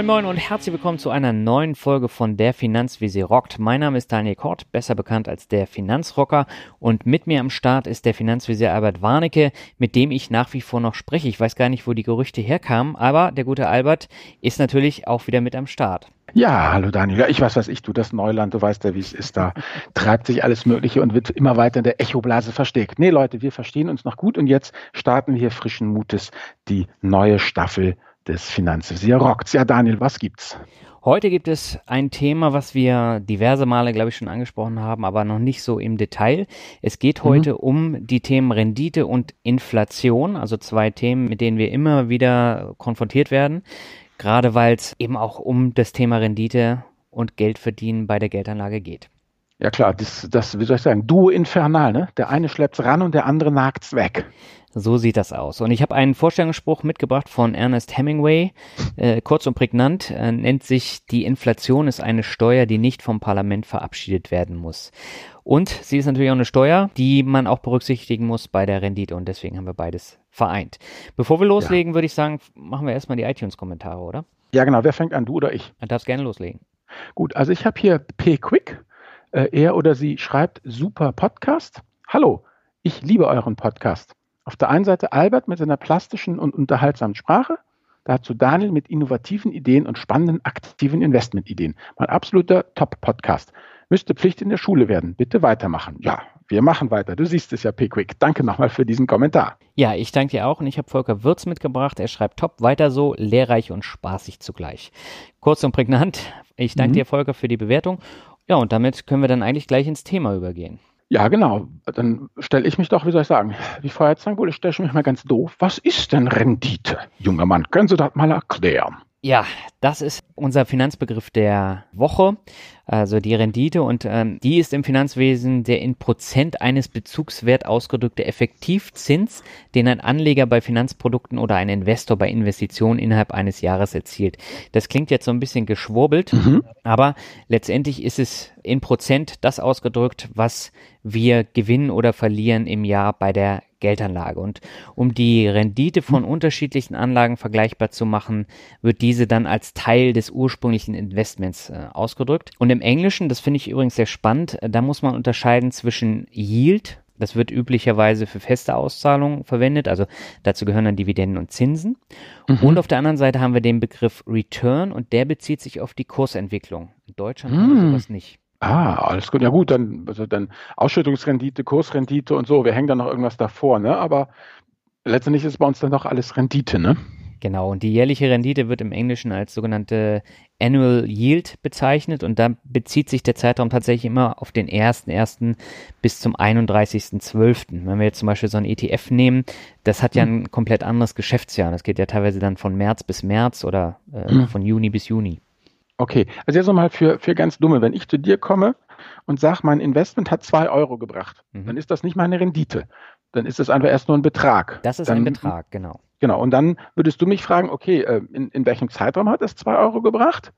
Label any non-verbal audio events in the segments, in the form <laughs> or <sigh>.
Moin Moin und herzlich willkommen zu einer neuen Folge von Der Finanzvisier rockt. Mein Name ist Daniel Kort, besser bekannt als der Finanzrocker und mit mir am Start ist der Finanzvisier Albert Warnecke, mit dem ich nach wie vor noch spreche. Ich weiß gar nicht, wo die Gerüchte herkamen, aber der gute Albert ist natürlich auch wieder mit am Start. Ja, hallo Daniel. Ich weiß, was ich tue. Das Neuland, du weißt ja, wie es ist. Da treibt sich alles Mögliche und wird immer weiter in der Echoblase versteckt. Nee, Leute, wir verstehen uns noch gut und jetzt starten wir frischen Mutes die neue Staffel des Finanzvisier Rocks. Ja, Daniel, was gibt's? Heute gibt es ein Thema, was wir diverse Male, glaube ich, schon angesprochen haben, aber noch nicht so im Detail. Es geht mhm. heute mhm. um die Themen Rendite und Inflation, also zwei Themen, mit denen wir immer wieder konfrontiert werden gerade weil es eben auch um das Thema Rendite und Geldverdienen bei der Geldanlage geht. Ja klar, das, das wie soll ich sagen, Duo infernal, ne? Der eine schleppt's ran und der andere nagt's weg. So sieht das aus. Und ich habe einen Vorstellungsspruch mitgebracht von Ernest Hemingway, äh, kurz und prägnant, äh, nennt sich, die Inflation ist eine Steuer, die nicht vom Parlament verabschiedet werden muss. Und sie ist natürlich auch eine Steuer, die man auch berücksichtigen muss bei der Rendite. Und deswegen haben wir beides vereint. Bevor wir loslegen, ja. würde ich sagen, machen wir erstmal die iTunes-Kommentare, oder? Ja, genau. Wer fängt an, du oder ich? Du darfst gerne loslegen. Gut, also ich habe hier P. Quick. Äh, er oder sie schreibt, super Podcast. Hallo, ich liebe euren Podcast. Auf der einen Seite Albert mit seiner plastischen und unterhaltsamen Sprache, dazu Daniel mit innovativen Ideen und spannenden aktiven Investmentideen. Mein absoluter Top-Podcast. Müsste Pflicht in der Schule werden. Bitte weitermachen. Ja, wir machen weiter. Du siehst es ja, Pickwick. Danke nochmal für diesen Kommentar. Ja, ich danke dir auch und ich habe Volker Würz mitgebracht. Er schreibt top, weiter so, lehrreich und spaßig zugleich. Kurz und prägnant. Ich danke mhm. dir, Volker, für die Bewertung. Ja, und damit können wir dann eigentlich gleich ins Thema übergehen. Ja, genau. Dann stelle ich mich doch, wie soll ich sagen, wie vorher wohl, ich stelle mich mal ganz doof. Was ist denn Rendite, junger Mann? Können Sie das mal erklären? Ja, das ist unser Finanzbegriff der Woche, also die Rendite und ähm, die ist im Finanzwesen der in Prozent eines Bezugswert ausgedrückte Effektivzins, den ein Anleger bei Finanzprodukten oder ein Investor bei Investitionen innerhalb eines Jahres erzielt. Das klingt jetzt so ein bisschen geschwurbelt, mhm. aber letztendlich ist es in Prozent das ausgedrückt, was wir gewinnen oder verlieren im Jahr bei der Geldanlage. Und um die Rendite von unterschiedlichen Anlagen vergleichbar zu machen, wird diese dann als Teil des ursprünglichen Investments äh, ausgedrückt. Und im Englischen, das finde ich übrigens sehr spannend, äh, da muss man unterscheiden zwischen Yield, das wird üblicherweise für feste Auszahlungen verwendet, also dazu gehören dann Dividenden und Zinsen. Mhm. Und auf der anderen Seite haben wir den Begriff Return und der bezieht sich auf die Kursentwicklung. In Deutschland mhm. haben wir hm. sowas nicht. Ah, alles gut. Ja gut, dann, also dann Ausschüttungsrendite, Kursrendite und so. Wir hängen da noch irgendwas davor, ne? Aber letztendlich ist bei uns dann doch alles Rendite, ne? Genau, und die jährliche Rendite wird im Englischen als sogenannte Annual Yield bezeichnet und da bezieht sich der Zeitraum tatsächlich immer auf den 1.1. bis zum 31.12. Wenn wir jetzt zum Beispiel so ein ETF nehmen, das hat ja hm. ein komplett anderes Geschäftsjahr. Das geht ja teilweise dann von März bis März oder äh, mhm. von Juni bis Juni. Okay, also jetzt nochmal für, für ganz Dumme, wenn ich zu dir komme und sage, mein Investment hat zwei Euro gebracht, mhm. dann ist das nicht meine Rendite. Dann ist das einfach erst nur ein Betrag. Das ist dann, ein Betrag, genau. Genau, und dann würdest du mich fragen, okay, äh, in, in welchem Zeitraum hat es zwei Euro gebracht?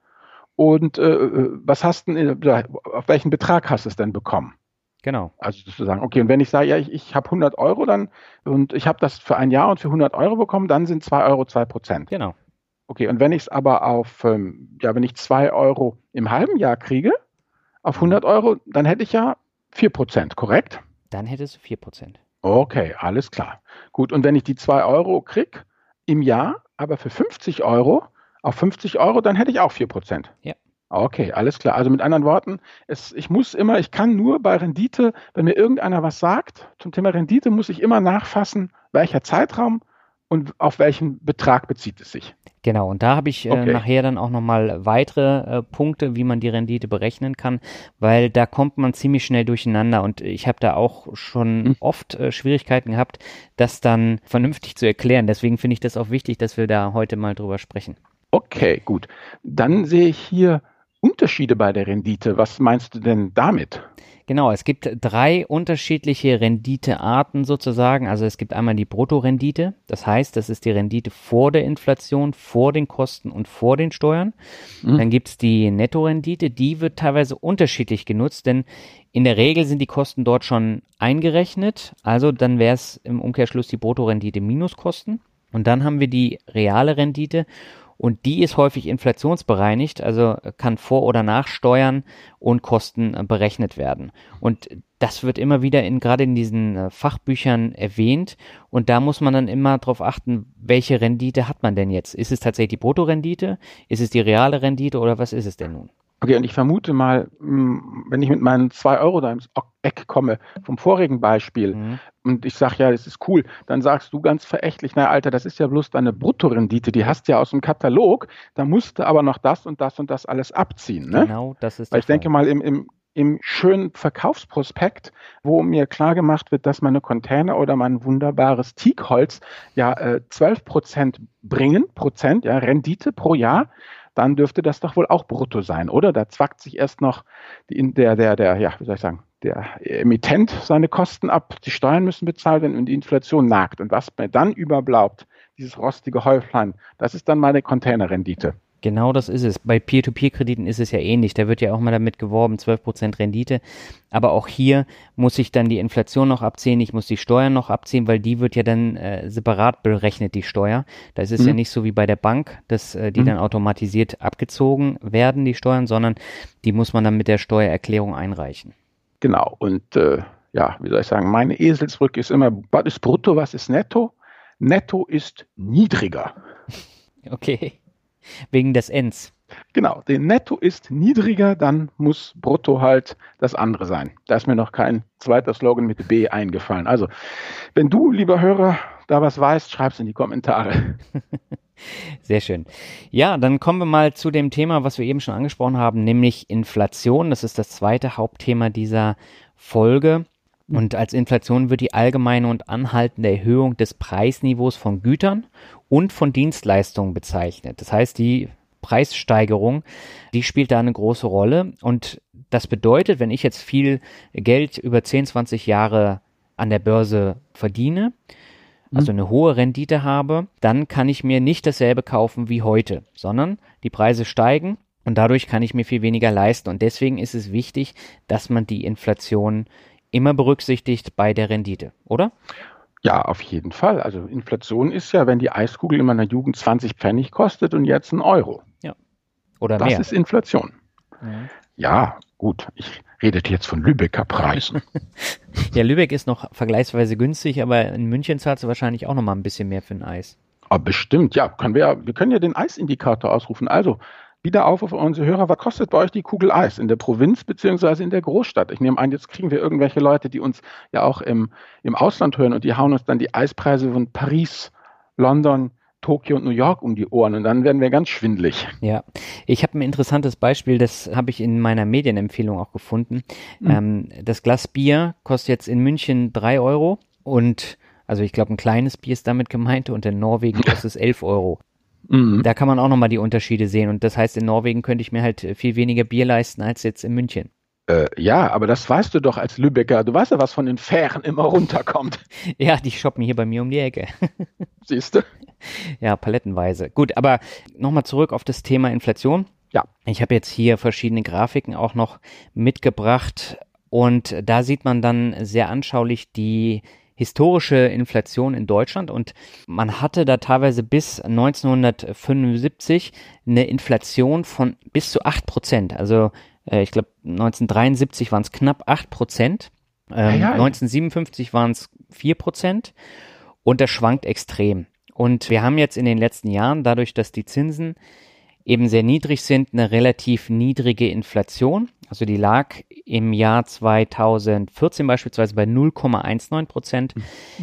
Und äh, äh was hast du, auf welchen Betrag hast du es denn bekommen? Genau. Also zu sagen, okay, und wenn ich sage, ja, ich, ich habe 100 Euro dann und ich habe das für ein Jahr und für 100 Euro bekommen, dann sind zwei Euro zwei Prozent. Genau. Okay, und wenn ich es aber auf, ähm, ja, wenn ich 2 Euro im halben Jahr kriege, auf 100 Euro, dann hätte ich ja 4%, korrekt? Dann hättest du 4%. Okay, alles klar. Gut, und wenn ich die 2 Euro kriege im Jahr, aber für 50 Euro, auf 50 Euro, dann hätte ich auch 4%. Ja. Okay, alles klar. Also mit anderen Worten, es, ich muss immer, ich kann nur bei Rendite, wenn mir irgendeiner was sagt zum Thema Rendite, muss ich immer nachfassen, welcher Zeitraum und auf welchen Betrag bezieht es sich. Genau, und da habe ich äh, okay. nachher dann auch nochmal weitere äh, Punkte, wie man die Rendite berechnen kann, weil da kommt man ziemlich schnell durcheinander und ich habe da auch schon hm. oft äh, Schwierigkeiten gehabt, das dann vernünftig zu erklären. Deswegen finde ich das auch wichtig, dass wir da heute mal drüber sprechen. Okay, gut. Dann sehe ich hier Unterschiede bei der Rendite. Was meinst du denn damit? Genau, es gibt drei unterschiedliche Renditearten sozusagen. Also es gibt einmal die Bruttorendite, das heißt, das ist die Rendite vor der Inflation, vor den Kosten und vor den Steuern. Mhm. Dann gibt es die Nettorendite, die wird teilweise unterschiedlich genutzt, denn in der Regel sind die Kosten dort schon eingerechnet. Also dann wäre es im Umkehrschluss die Bruttorendite minus Kosten. Und dann haben wir die reale Rendite Und die ist häufig inflationsbereinigt, also kann vor oder nach Steuern und Kosten äh, berechnet werden. Und das wird immer wieder in, gerade in diesen äh, Fachbüchern erwähnt. Und da muss man dann immer darauf achten, welche Rendite hat man denn jetzt? Ist es tatsächlich die Bruttorendite? Ist es die reale Rendite oder was ist es denn nun? Okay, und ich vermute mal, hm, wenn ich mit meinen zwei Euro da ins Eck komme, vom vorigen Beispiel, mhm. und ich sage, ja, das ist cool, dann sagst du ganz verächtlich, na Alter, das ist ja bloß deine Bruttorendite, die hast du ja aus dem Katalog, da musst du aber noch das und das und das alles abziehen. Ne? Genau, das ist Weil ich Fall. denke mal, im, im, im schönen Verkaufsprospekt, wo mir klar gemacht wird, dass meine Container oder mein wunderbares Teakholz ja äh, 12 Prozent bringen, Prozent, ja, Rendite pro Jahr, dann dürfte das doch wohl auch brutto sein, oder? Da zwackt sich erst noch der, der, der, ja, wie soll ich sagen, der Emittent seine Kosten ab, die Steuern müssen bezahlt werden und die Inflation nagt. Und was mir dann überbleibt, dieses rostige Häuflein, das ist dann meine Containerrendite. Genau das ist es. Bei Peer-to-Peer-Krediten ist es ja ähnlich. Da wird ja auch mal damit geworben, 12% Rendite. Aber auch hier muss ich dann die Inflation noch abziehen, ich muss die Steuern noch abziehen, weil die wird ja dann äh, separat berechnet, die Steuer. Da ist es mhm. ja nicht so wie bei der Bank, dass äh, die mhm. dann automatisiert abgezogen werden, die Steuern, sondern die muss man dann mit der Steuererklärung einreichen. Genau. Und äh, ja, wie soll ich sagen, meine Eselsbrücke ist immer, was ist brutto, was ist netto? Netto ist niedriger. <laughs> Okay. Wegen des Ns. Genau, der Netto ist niedriger, dann muss Brutto halt das andere sein. Da ist mir noch kein zweiter Slogan mit B eingefallen. Also, wenn du, lieber Hörer, da was weißt, schreib es in die Kommentare. <laughs> Sehr schön. Ja, dann kommen wir mal zu dem Thema, was wir eben schon angesprochen haben, nämlich Inflation. Das ist das zweite Hauptthema dieser Folge. Und als Inflation wird die allgemeine und anhaltende Erhöhung des Preisniveaus von Gütern und von Dienstleistungen bezeichnet. Das heißt, die Preissteigerung, die spielt da eine große Rolle. Und das bedeutet, wenn ich jetzt viel Geld über 10, 20 Jahre an der Börse verdiene, also mhm. eine hohe Rendite habe, dann kann ich mir nicht dasselbe kaufen wie heute, sondern die Preise steigen und dadurch kann ich mir viel weniger leisten. Und deswegen ist es wichtig, dass man die Inflation immer berücksichtigt bei der Rendite, oder? Ja, auf jeden Fall. Also Inflation ist ja, wenn die Eiskugel in meiner Jugend 20 Pfennig kostet und jetzt ein Euro. Ja. Oder das mehr. Das ist Inflation. Ja. ja, gut. Ich rede jetzt von Lübecker Preisen. <laughs> ja, Lübeck ist noch vergleichsweise günstig, aber in München zahlst du wahrscheinlich auch noch mal ein bisschen mehr für ein Eis. Aber ah, bestimmt, ja. Können wir, wir können ja den Eisindikator ausrufen. Also, wieder auf auf unsere Hörer, was kostet bei euch die Kugel Eis in der Provinz beziehungsweise in der Großstadt? Ich nehme an, jetzt kriegen wir irgendwelche Leute, die uns ja auch im, im Ausland hören und die hauen uns dann die Eispreise von Paris, London, Tokio und New York um die Ohren und dann werden wir ganz schwindlig. Ja, ich habe ein interessantes Beispiel, das habe ich in meiner Medienempfehlung auch gefunden. Mhm. Ähm, das Glas Bier kostet jetzt in München drei Euro und also ich glaube ein kleines Bier ist damit gemeint und in Norwegen <laughs> kostet es elf Euro. Mhm. Da kann man auch nochmal die Unterschiede sehen. Und das heißt, in Norwegen könnte ich mir halt viel weniger Bier leisten als jetzt in München. Äh, ja, aber das weißt du doch als Lübecker. Du weißt ja, was von den Fähren immer runterkommt. <laughs> ja, die shoppen hier bei mir um die Ecke. <laughs> Siehst du? Ja, palettenweise. Gut, aber nochmal zurück auf das Thema Inflation. Ja. Ich habe jetzt hier verschiedene Grafiken auch noch mitgebracht. Und da sieht man dann sehr anschaulich die historische Inflation in Deutschland und man hatte da teilweise bis 1975 eine Inflation von bis zu 8 Prozent. Also äh, ich glaube 1973 waren es knapp 8 Prozent, ähm, ja, ja. 1957 waren es 4 Prozent und das schwankt extrem. Und wir haben jetzt in den letzten Jahren, dadurch, dass die Zinsen eben sehr niedrig sind, eine relativ niedrige Inflation. Also die lag im Jahr 2014 beispielsweise bei 0,19 Prozent,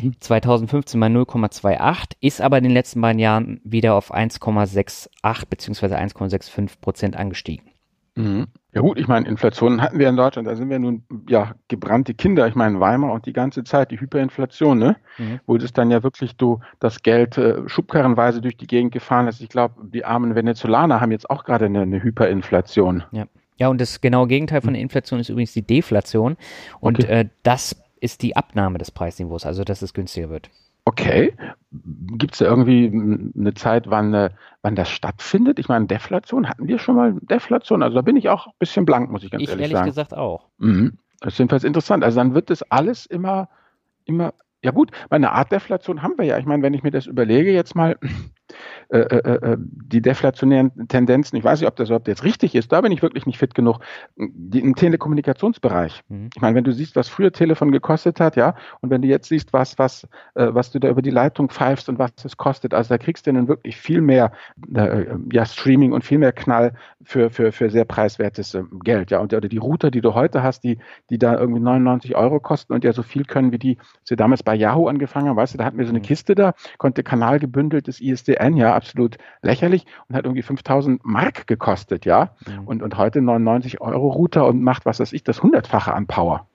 mhm. 2015 bei 0,28, ist aber in den letzten beiden Jahren wieder auf 1,68 beziehungsweise 1,65 Prozent angestiegen. Mhm. Ja gut, ich meine, Inflation hatten wir in Deutschland, da sind wir nun ja gebrannte Kinder. Ich meine, Weimar und die ganze Zeit, die Hyperinflation, ne? Mhm. Wo das dann ja wirklich du das Geld äh, schubkarrenweise durch die Gegend gefahren ist. Ich glaube, die armen Venezolaner haben jetzt auch gerade eine, eine Hyperinflation. Ja. Ja, und das genaue Gegenteil von der Inflation ist übrigens die Deflation. Und okay. äh, das ist die Abnahme des Preisniveaus, also dass es günstiger wird. Okay. Gibt es da irgendwie eine Zeit, wann, äh, wann das stattfindet? Ich meine, Deflation, hatten wir schon mal Deflation? Also da bin ich auch ein bisschen blank, muss ich ganz ich ehrlich, ehrlich sagen. Ich ehrlich gesagt auch. Mhm. Das ist jedenfalls interessant. Also dann wird das alles immer, immer, ja gut, eine Art Deflation haben wir ja. Ich meine, wenn ich mir das überlege jetzt mal, äh, äh, äh, die deflationären Tendenzen, ich weiß nicht, ob das überhaupt jetzt richtig ist, da bin ich wirklich nicht fit genug, die, im Telekommunikationsbereich. Mhm. Ich meine, wenn du siehst, was früher Telefon gekostet hat, ja, und wenn du jetzt siehst, was, was, äh, was du da über die Leitung pfeifst und was es kostet, also da kriegst du dann wirklich viel mehr ja, Streaming und viel mehr Knall für, für, für sehr preiswertes äh, Geld, ja. Und oder die Router, die du heute hast, die, die da irgendwie 99 Euro kosten und ja so viel können wie die, als wir damals bei Yahoo angefangen haben, weißt du, da hatten wir so eine mhm. Kiste da, konnte kanalgebündeltes ISDN, ja, absolut lächerlich und hat irgendwie 5000 Mark gekostet, ja. Mhm. Und, und heute 99 Euro Router und macht, was weiß ich, das hundertfache an Power.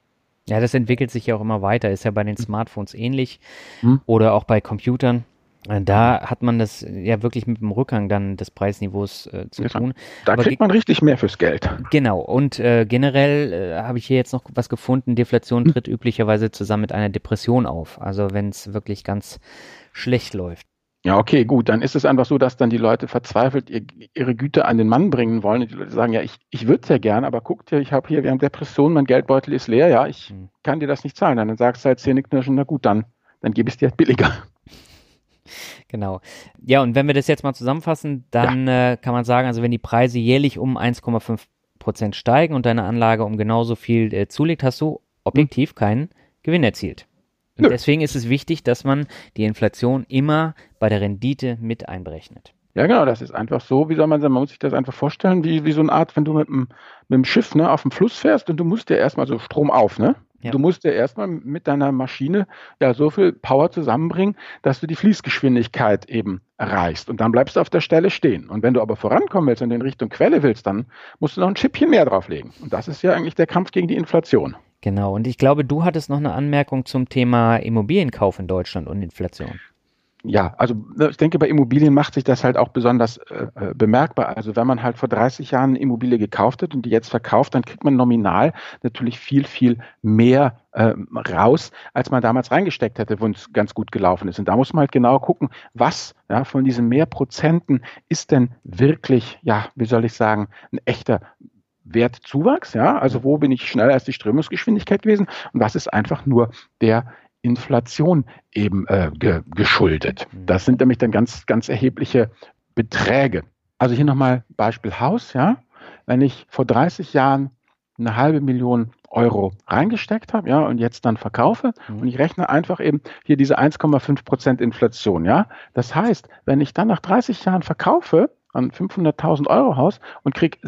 Ja, das entwickelt sich ja auch immer weiter. Ist ja bei den Smartphones ähnlich hm. oder auch bei Computern. Äh, da hat man das ja wirklich mit dem Rückgang dann des Preisniveaus äh, zu ja, tun. Da Aber kriegt man richtig mehr fürs Geld. Genau. Und äh, generell äh, habe ich hier jetzt noch was gefunden. Deflation hm. tritt hm. üblicherweise zusammen mit einer Depression auf. Also wenn es wirklich ganz schlecht läuft. Ja, okay, gut. Dann ist es einfach so, dass dann die Leute verzweifelt ihr, ihre Güte an den Mann bringen wollen. Und die Leute sagen, ja, ich, ich würde es ja gern, aber guckt ja, ich habe hier, wir haben Depressionen, mein Geldbeutel ist leer, ja, ich hm. kann dir das nicht zahlen. Dann sagst du halt Zähneknirschen, na gut, dann, dann gebe ich es dir halt billiger. <laughs> Genau. Ja, und wenn wir das jetzt mal zusammenfassen, dann ja. äh, kann man sagen, also wenn die Preise jährlich um 1,5 Prozent steigen und deine Anlage um genauso viel äh, zulegt, hast du objektiv hm. keinen Gewinn erzielt. Und deswegen ist es wichtig, dass man die Inflation immer bei der Rendite mit einberechnet. Ja, genau, das ist einfach so, wie soll man sagen, man muss sich das einfach vorstellen, wie, wie so eine Art, wenn du mit dem, mit dem Schiff ne, auf dem Fluss fährst und du musst ja erstmal so Strom auf, ne? Ja. Du musst ja erstmal mit deiner Maschine ja so viel Power zusammenbringen, dass du die Fließgeschwindigkeit eben erreichst. Und dann bleibst du auf der Stelle stehen. Und wenn du aber vorankommen willst und in Richtung Quelle willst, dann musst du noch ein Schippchen mehr drauflegen. Und das ist ja eigentlich der Kampf gegen die Inflation. Genau. Und ich glaube, du hattest noch eine Anmerkung zum Thema Immobilienkauf in Deutschland und Inflation ja, also ne, ich denke, bei Immobilien macht sich das halt auch besonders äh, äh bemerkbar. Also wenn man halt vor 30 Jahren eine Immobilie gekauft hat und die jetzt verkauft, dann kriegt man nominal natürlich viel, viel mehr äh, raus, als man damals reingesteckt hätte, wo es ganz gut gelaufen ist. Und da muss man halt genau gucken, was ja, von diesen mehr Prozenten ist denn wirklich, ja, wie soll ich sagen, ein echter Wertzuwachs, ja, also wo bin ich schneller als die Strömungsgeschwindigkeit gewesen und was ist einfach nur der Inflation eben äh, ge geschuldet. Mhm. Das sind nämlich dann ganz, ganz erhebliche Beträge. Also hier nochmal Beispiel Haus, ja. Wenn ich vor 30 Jahren eine halbe Million Euro reingesteckt habe, ja, und jetzt dann verkaufe mhm. und ich rechne einfach eben hier diese 1,5 Prozent Inflation, ja. Das heißt, wenn ich dann nach 30 Jahren verkaufe, an 500.000 Euro Haus und kriege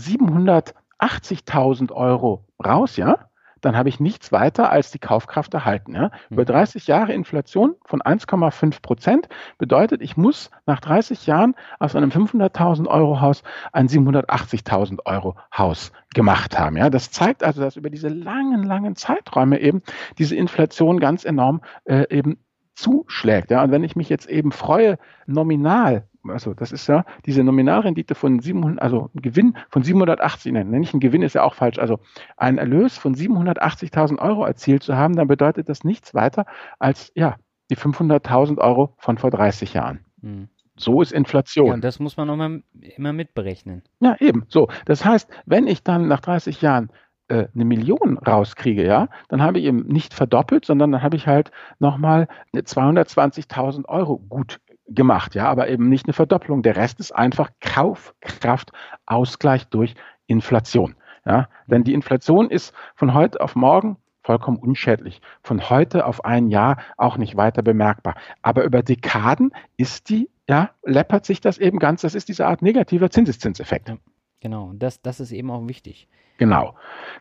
780.000 Euro raus, ja, dann habe ich nichts weiter als die Kaufkraft erhalten. Ja. Über 30 mhm. Jahre Inflation von 1,5 Prozent bedeutet, ich muss nach 30 Jahren aus einem 500.000 Euro Haus ein 780.000 Euro Haus gemacht haben. Ja. Das zeigt also, dass über diese langen, langen Zeiträume eben diese Inflation ganz enorm äh, eben zuschlägt. Ja. Und wenn ich mich jetzt eben freue, nominal also das ist ja diese Nominalrendite von 700, also ein Gewinn von 780, nein, nicht ein Gewinn ist ja auch falsch, also ein Erlös von 780.000 Euro erzielt zu haben, dann bedeutet das nichts weiter als, ja, die 500.000 Euro von vor 30 Jahren. Mhm. So ist Inflation. Ja, und das muss man mal, immer mitberechnen. Ja, eben. So. Das heißt, wenn ich dann nach 30 Jahren äh, eine Million rauskriege, ja, dann habe ich eben nicht verdoppelt, sondern dann habe ich halt nochmal 220.000 Euro gut gemacht, ja, aber eben nicht eine Verdopplung. Der Rest ist einfach Kaufkraftausgleich durch Inflation. Ja, denn die Inflation ist von heute auf morgen vollkommen unschädlich. Von heute auf ein Jahr auch nicht weiter bemerkbar. Aber über Dekaden ist die, ja, läppert sich das eben ganz. Das ist diese Art negativer Zinseszinseffekt. Genau, das, das ist eben auch wichtig. Genau.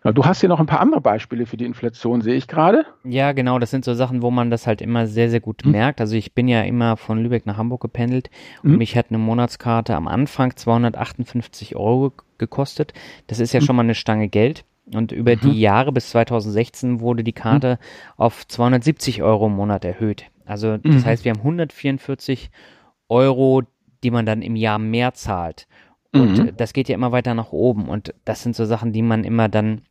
Du hast hier noch ein paar andere Beispiele für die Inflation, sehe ich gerade. Ja, genau. Das sind so Sachen, wo man das halt immer sehr, sehr gut hm. merkt. Also ich bin ja immer von Lübeck nach Hamburg gependelt und hm. mich hat eine Monatskarte am Anfang 258 Euro gekostet. Das ist ja hm. schon mal eine Stange Geld. Und über mhm. die Jahre bis 2016 wurde die Karte hm. auf 270 Euro im Monat erhöht. Also das mhm. heißt, wir haben 144 Euro, die man dann im Jahr mehr zahlt. Und mhm. das geht ja immer weiter nach oben. Und das sind so Sachen, die man immer dann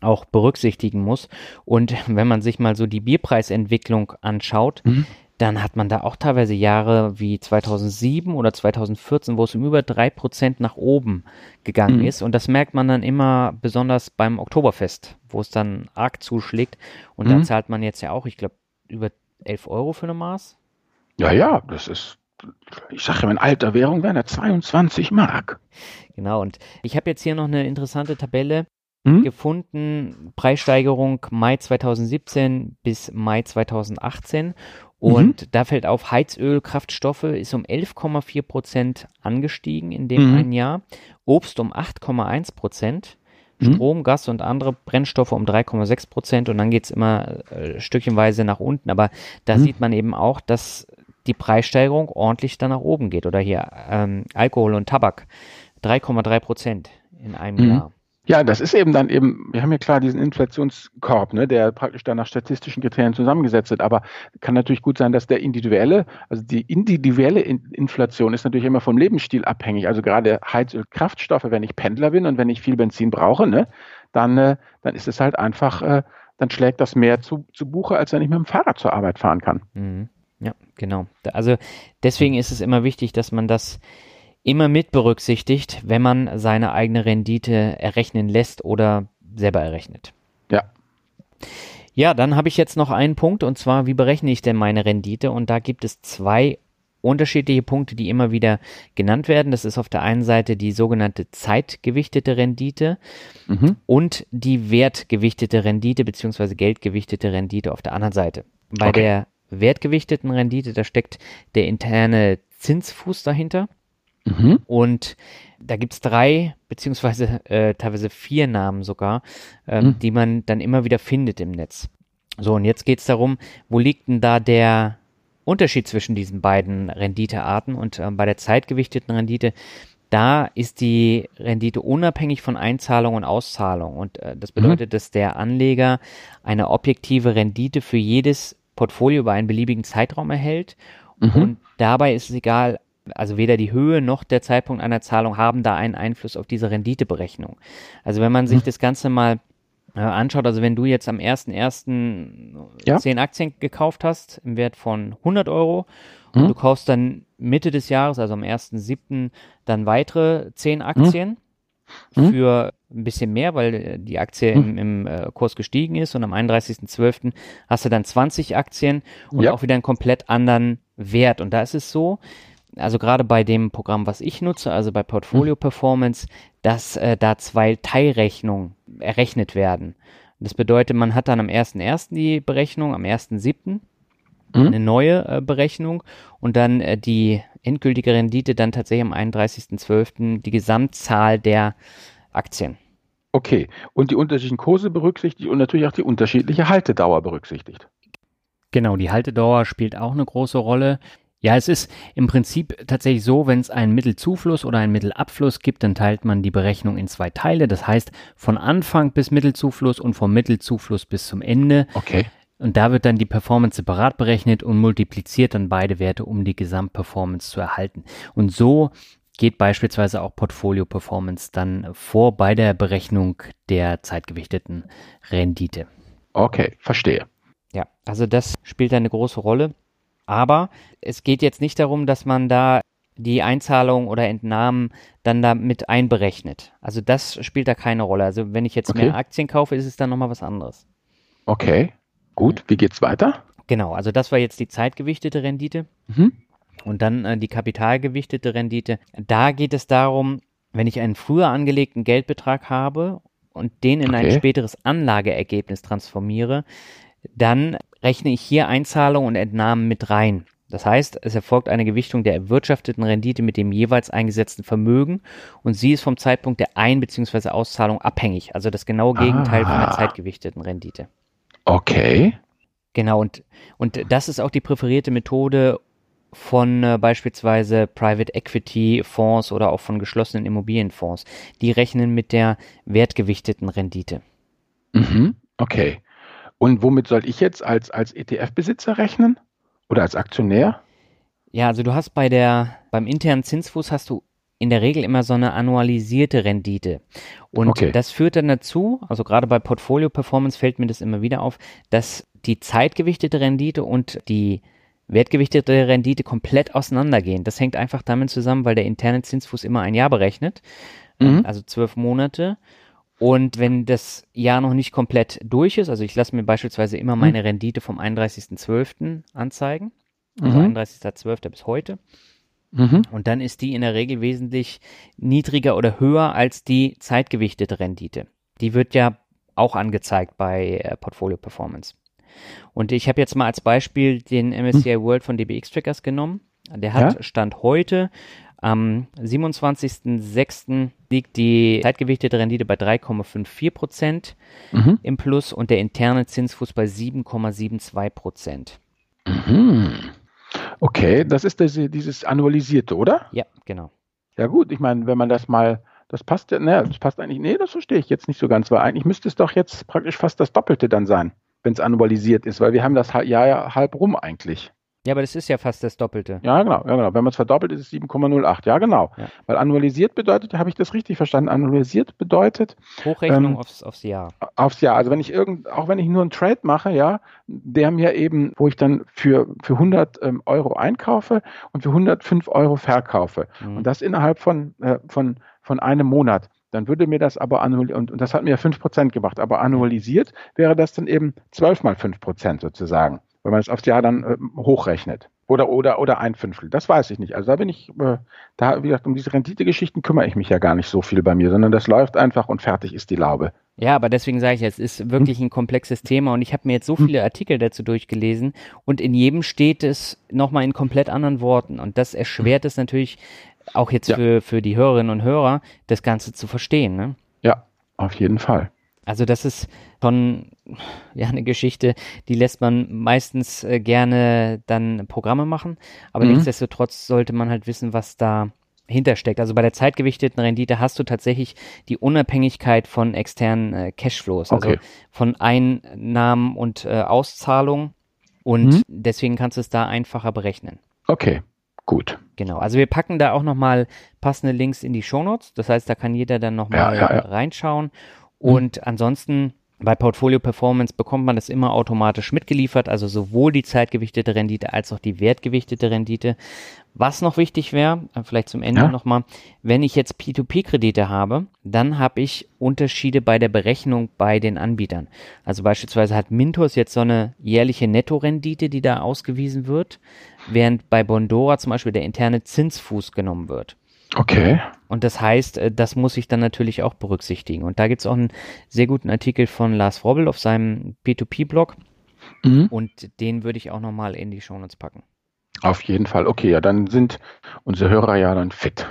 auch berücksichtigen muss. Und <laughs> wenn man sich mal so die Bierpreisentwicklung anschaut, mhm. dann hat man da auch teilweise Jahre wie 2007 oder 2014, wo es um über drei Prozent nach oben gegangen mhm. ist. Und das merkt man dann immer besonders beim Oktoberfest, wo es dann arg zuschlägt. Und mhm. da zahlt man jetzt ja auch, ich glaube, über 11 Euro für eine Maß. Ja, ja, das ist ich sage ja, in alter Währung wären das 22 Mark. Genau, und ich habe jetzt hier noch eine interessante Tabelle hm? gefunden, Preissteigerung Mai 2017 bis Mai 2018. Und mhm. da fällt auf, Heizöl, Kraftstoffe ist um 11,4 Prozent angestiegen in dem mhm. einen Jahr, Obst um 8,1 Prozent, mhm. Strom, Gas und andere Brennstoffe um 3,6 Prozent und dann geht's immer äh, stückchenweise nach unten. Aber da mhm. sieht man eben auch, dass die Preissteigerung ordentlich dann nach oben geht. Oder hier ähm, Alkohol und Tabak 3,3 Prozent in einem mhm. Jahr. Ja, das ist eben dann eben, wir haben ja klar diesen Inflationskorb, ne, der praktisch dann nach statistischen Kriterien zusammengesetzt wird, aber kann natürlich gut sein, dass der individuelle, also die individuelle Inflation ist natürlich immer vom Lebensstil abhängig. Also gerade Heizöl, Kraftstoffe, wenn ich Pendler bin und wenn ich viel Benzin brauche, ne, dann, äh, dann ist es halt einfach, äh, dann schlägt das mehr zu, zu Buche, als wenn ich mit dem Fahrrad zur Arbeit fahren kann. Mhm. Ja, genau. Also deswegen ist es immer wichtig, dass man das immer mit berücksichtigt, wenn man seine eigene Rendite errechnen lässt oder selber errechnet. Ja. Ja, dann habe ich jetzt noch einen Punkt und zwar, wie berechne ich denn meine Rendite? Und da gibt es zwei unterschiedliche Punkte, die immer wieder genannt werden. Das ist auf der einen Seite die sogenannte zeitgewichtete Rendite mhm. und die wertgewichtete Rendite beziehungsweise geldgewichtete Rendite auf der anderen Seite. Bei okay. der wertgewichteten Rendite, da steckt der interne Zinsfuß dahinter. Mhm. Und da gibt es drei, beziehungsweise äh, teilweise vier Namen sogar, ähm, mhm. die man dann immer wieder findet im Netz. So, und jetzt geht es darum, wo liegt denn da der Unterschied zwischen diesen beiden Renditearten? Und äh, bei der zeitgewichteten Rendite, da ist die Rendite unabhängig von Einzahlung und Auszahlung. Und äh, das mhm. bedeutet, mhm. dass der Anleger eine objektive Rendite für jedes Portfolio über einen beliebigen Zeitraum erhält. Mhm. Und dabei ist es egal, also weder die Höhe noch der Zeitpunkt einer Zahlung haben da einen Einfluss auf diese Renditeberechnung. Also wenn man sich mhm. das Ganze mal äh, anschaut, also wenn du jetzt am 1.1. Ja. 10 Aktien gekauft hast im Wert von 100 Euro mhm. und du kaufst dann Mitte des Jahres, also am 1.7. dann weitere 10 Aktien mhm. für ein bisschen mehr, weil äh, die Aktie im, im äh, Kurs gestiegen ist und am 31.12. hast du dann 20 Aktien und ja. auch wieder einen komplett anderen Wert. Und da ist es so, also gerade bei dem Programm, was ich nutze, also bei Portfolio hm. Performance, dass äh, da zwei Teilrechnungen errechnet werden. Das bedeutet, man hat dann am 1.1. die Berechnung, am 1.7. Mhm. eine neue äh, Berechnung und dann äh, die endgültige Rendite dann tatsächlich am 31.12. die Gesamtzahl der Aktien. Okay, und die unterschiedlichen Kurse berücksichtigt und natürlich auch die unterschiedliche Haltedauer berücksichtigt. Genau, die Haltedauer spielt auch eine große Rolle. Ja, es ist im Prinzip tatsächlich so, wenn es einen Mittelzufluss oder einen Mittelabfluss gibt, dann teilt man die Berechnung in zwei Teile. Das heißt, von Anfang bis Mittelzufluss und vom Mittelzufluss bis zum Ende. Okay. Und da wird dann die Performance separat berechnet und multipliziert dann beide Werte, um die Gesamtperformance zu erhalten. Und so geht beispielsweise auch Portfolio Performance dann vor bei der Berechnung der zeitgewichteten Rendite. Okay, verstehe. Ja, also das spielt eine große Rolle. Aber es geht jetzt nicht darum, dass man da die Einzahlung oder Entnahmen dann da mit einberechnet. Also das spielt da keine Rolle. Also wenn ich jetzt okay. mehr Aktien kaufe, ist es dann nochmal was anderes. Okay, gut. Wie geht's weiter? Genau, also das war jetzt die zeitgewichtete Rendite. Mhm. Und dann äh, die kapitalgewichtete Rendite. Da geht es darum, wenn ich einen früher angelegten Geldbetrag habe und den in okay. ein späteres Anlageergebnis transformiere, dann rechne ich hier Einzahlungen und Entnahmen mit rein. Das heißt, es erfolgt eine Gewichtung der erwirtschafteten Rendite mit dem jeweils eingesetzten Vermögen und sie ist vom Zeitpunkt der Ein- bzw. Auszahlung abhängig. Also das genaue Gegenteil ah. von der ah. zeitgewichteten Rendite. Okay. Genau, und, und das ist auch die präferierte Methode von äh, beispielsweise Private Equity Fonds oder auch von geschlossenen Immobilienfonds. Die rechnen mit der wertgewichteten Rendite. Mhm. Okay. Und womit soll ich jetzt als, als ETF-Besitzer rechnen? Oder als Aktionär? Ja, also du hast bei der, beim internen Zinsfuß hast du in der Regel immer so eine annualisierte Rendite. Und okay. das führt dann dazu, also gerade bei Portfolio Performance fällt mir das immer wieder auf, dass die zeitgewichtete Rendite und die wertgewichtete Rendite komplett auseinandergehen. Das hängt einfach damit zusammen, weil der interne Zinsfuß immer ein Jahr berechnet, mhm. also zwölf Monate. Und wenn das Jahr noch nicht komplett durch ist, also ich lasse mir beispielsweise immer meine mhm. Rendite vom 31.12. anzeigen, also mhm. 31.12. bis heute. Mhm. Und dann ist die in der Regel wesentlich niedriger oder höher als die zeitgewichtete Rendite. Die wird ja auch angezeigt bei äh, Portfolio Performance. Und ich habe jetzt mal als Beispiel den MSCI hm. World von DBX Trackers genommen. Der hat ja? Stand heute am 27.06. liegt die zeitgewichtete Rendite bei 3,54 Prozent mhm. im Plus und der interne Zinsfuß bei 7,72 Prozent. Mhm. Okay, das ist das, dieses annualisierte, oder? Ja, genau. Ja gut, ich meine, wenn man das mal, das passt ja, ne, das passt eigentlich, nee, das verstehe ich jetzt nicht so ganz, weil eigentlich müsste es doch jetzt praktisch fast das Doppelte dann sein, wenn es annualisiert ist, weil wir haben das Jahr ja halb rum eigentlich. Ja, aber das ist ja fast das Doppelte. Ja, genau, ja, genau. Wenn man es verdoppelt, ist es 7,08. Ja, genau. Ja. Weil annualisiert bedeutet, habe ich das richtig verstanden? Annualisiert bedeutet Hochrechnung ähm, aufs, aufs Jahr. Aufs Jahr. Also wenn ich irgend, auch wenn ich nur einen Trade mache, ja, der mir eben, wo ich dann für, für 100 ähm, Euro einkaufe und für 105 Euro verkaufe. Mhm. Und das innerhalb von, äh, von, von einem Monat dann würde mir das aber annualisiert, und, und, das hat mir 5% gemacht, aber annualisiert wäre das dann eben 12 mal 5% sozusagen wenn man es aufs Jahr dann äh, hochrechnet. Oder, oder, oder ein Fünftel. Das weiß ich nicht. Also da bin ich, äh, da, wie gesagt, um diese Renditegeschichten kümmere ich mich ja gar nicht so viel bei mir, sondern das läuft einfach und fertig ist die Laube. Ja, aber deswegen sage ich, es ist wirklich ein komplexes Thema und ich habe mir jetzt so hm. viele Artikel dazu durchgelesen und in jedem steht es nochmal in komplett anderen Worten und das erschwert hm. es natürlich auch jetzt ja. für, für die Hörerinnen und Hörer, das Ganze zu verstehen. Ne? Ja, auf jeden Fall. Also das ist schon ja eine Geschichte, die lässt man meistens äh, gerne dann Programme machen, aber mhm. nichtsdestotrotz sollte man halt wissen, was da hintersteckt. Also bei der zeitgewichteten Rendite hast du tatsächlich die Unabhängigkeit von externen äh, Cashflows, also okay. von Einnahmen und äh, Auszahlungen und mhm. deswegen kannst du es da einfacher berechnen. Okay, gut. Genau, also wir packen da auch nochmal passende Links in die Shownotes, das heißt, da kann jeder dann nochmal ja, ja, ja. reinschauen Mhm. Und ansonsten bei Portfolio Performance bekommt man das immer automatisch mitgeliefert, also sowohl die zeitgewichtete Rendite als auch die wertgewichtete Rendite. Was noch wichtig wäre, äh, vielleicht zum Ende ja. nochmal, wenn ich jetzt P2P-Kredite habe, dann habe ich Unterschiede bei der Berechnung bei den Anbietern. Also beispielsweise hat Mintos jetzt so eine jährliche Nettorendite, die da ausgewiesen wird, während bei Bondora zum Beispiel der interne Zinsfuß genommen wird. Okay. Und das heißt, äh, das muss ich dann natürlich auch berücksichtigen. Und da gibt es auch einen sehr guten Artikel von Lars Robbel auf seinem P2P-Blog. Mhm. Und den würde ich auch nochmal in die Shownotes packen. Auf jeden Fall. Okay, ja, dann sind unsere Hörer ja dann fit.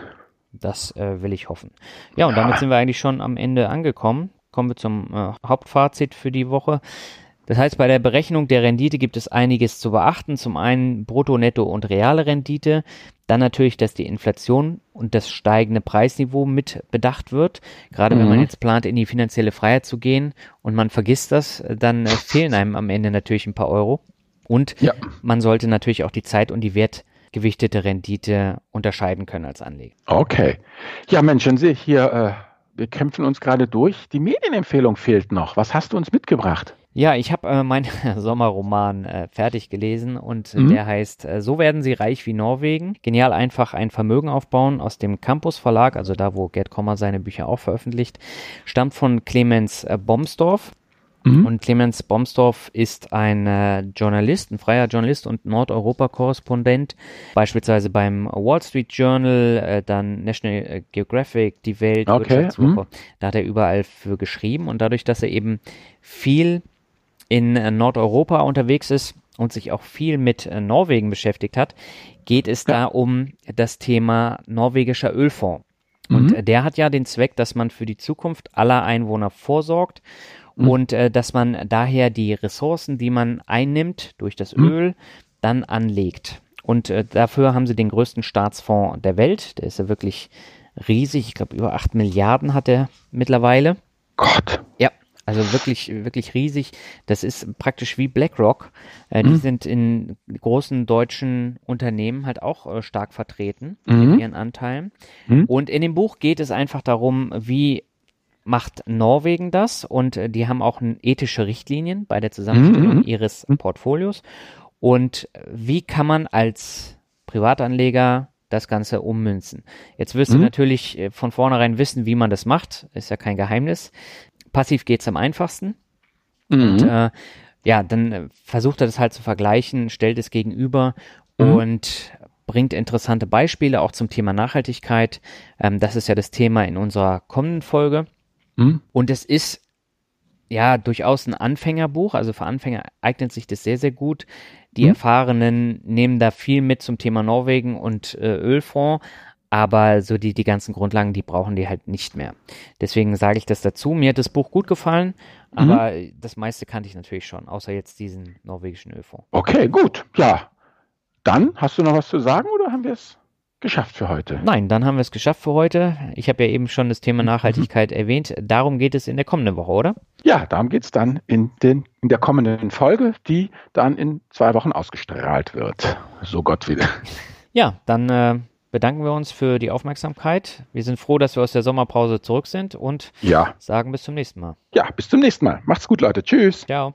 Das äh, will ich hoffen. Ja, und ja. damit sind wir eigentlich schon am Ende angekommen. Kommen wir zum äh, Hauptfazit für die Woche. Das heißt, bei der Berechnung der Rendite gibt es einiges zu beachten. Zum einen Brutto, Netto und reale Rendite. Dann natürlich, dass die Inflation und das steigende Preisniveau mit bedacht wird. Gerade mhm. wenn man mhm. jetzt plant, in die finanzielle Freiheit zu gehen und man vergisst das, dann äh, fehlen einem am Ende natürlich ein paar Euro. Und ja. man sollte natürlich auch die Zeit und die wertgewichtete Rendite unterscheiden können als Anleger. Okay. Ja, Mensch, dann sehe ich hier, äh, wir kämpfen uns gerade durch. Die Medienempfehlung fehlt noch. Was hast du uns mitgebracht? Ja, ich habe äh, meinen <laughs> Sommerroman äh, fertig gelesen und mhm. der heißt äh, So werden sie reich wie Norwegen. Genial einfach ein Vermögen aufbauen aus dem Campus Verlag, also da, wo Gerd Kommer seine Bücher auch veröffentlicht, stammt von Clemens äh, Bomsdorf. Mhm. Und Clemens Bomsdorf ist ein äh, Journalist, ein freier Journalist und Nordeuropa-Korrespondent, beispielsweise beim Wall Street Journal, äh, dann National Geographic, die Welt, okay. Wirtschaftswoche. Mhm. Da hat er überall für geschrieben und dadurch, dass er eben viel in äh, Nordeuropa unterwegs ist und sich auch viel mit äh, Norwegen beschäftigt hat, geht es ja. da um das Thema norwegischer Ölfonds. Und mhm. der hat ja den Zweck, dass man für die Zukunft aller Einwohner vorsorgt mhm. und äh, dass man daher die Ressourcen, die man einnimmt durch das mhm. Öl, dann anlegt. Und äh, dafür haben sie den größten Staatsfonds der Welt. Der ist ja wirklich riesig. Ich glaube, über acht Milliarden hat er mittlerweile. Gott. Ja, also wirklich, wirklich riesig. Das ist praktisch wie BlackRock. Äh, mhm. Die sind in großen deutschen Unternehmen halt auch äh, stark vertreten mhm. in ihren Anteilen. Mhm. Und in dem Buch geht es einfach darum, wie macht Norwegen das und äh, die haben auch ethische Richtlinien bei der Zusammenstellung mhm. ihres mhm. Portfolios. Und wie kann man als Privatanleger das Ganze ummünzen. Jetzt wirst mhm. du natürlich äh, von vornherein wissen, wie man das macht. Ist ja kein Geheimnis. Passiv geht es am einfachsten. Mhm. Und äh, ja, dann äh, versucht er das halt zu vergleichen, stellt es gegenüber mhm. und bringt interessante Beispiele auch zum Thema Nachhaltigkeit. Ähm, das ist ja das Thema in unserer kommenden Folge. Mhm. Und es ist ja durchaus ein Anfängerbuch, also für Anfänger eignet sich das sehr, sehr gut. Die mhm. Erfahrenen nehmen da viel mit zum Thema Norwegen und äh, Ölfonds, aber so die, die ganzen Grundlagen, die brauchen die halt nicht mehr. Deswegen sage ich das dazu. Mir hat das Buch gut gefallen, mhm. aber mhm. das meiste kannte ich natürlich schon, außer jetzt diesen norwegischen Ölfonds. Okay, gut. Ja. Dann hast du noch was zu sagen oder haben wir es geschafft für heute? Nein, dann haben wir es geschafft für heute. Ich habe ja eben schon das Thema mhm. Nachhaltigkeit mhm. erwähnt. Darum geht es in der kommenden Woche, oder? Ja, darum geht es dann in, den, in der kommenden Folge, die dann in zwei Wochen ausgestrahlt wird. So Gott will. Ja, dann äh, bedanken wir uns für die Aufmerksamkeit. Wir sind froh, dass wir aus der Sommerpause zurück sind und ja. sagen bis zum nächsten Mal. Ja, bis zum nächsten Mal. Macht's gut, Leute. Tschüss. Ciao.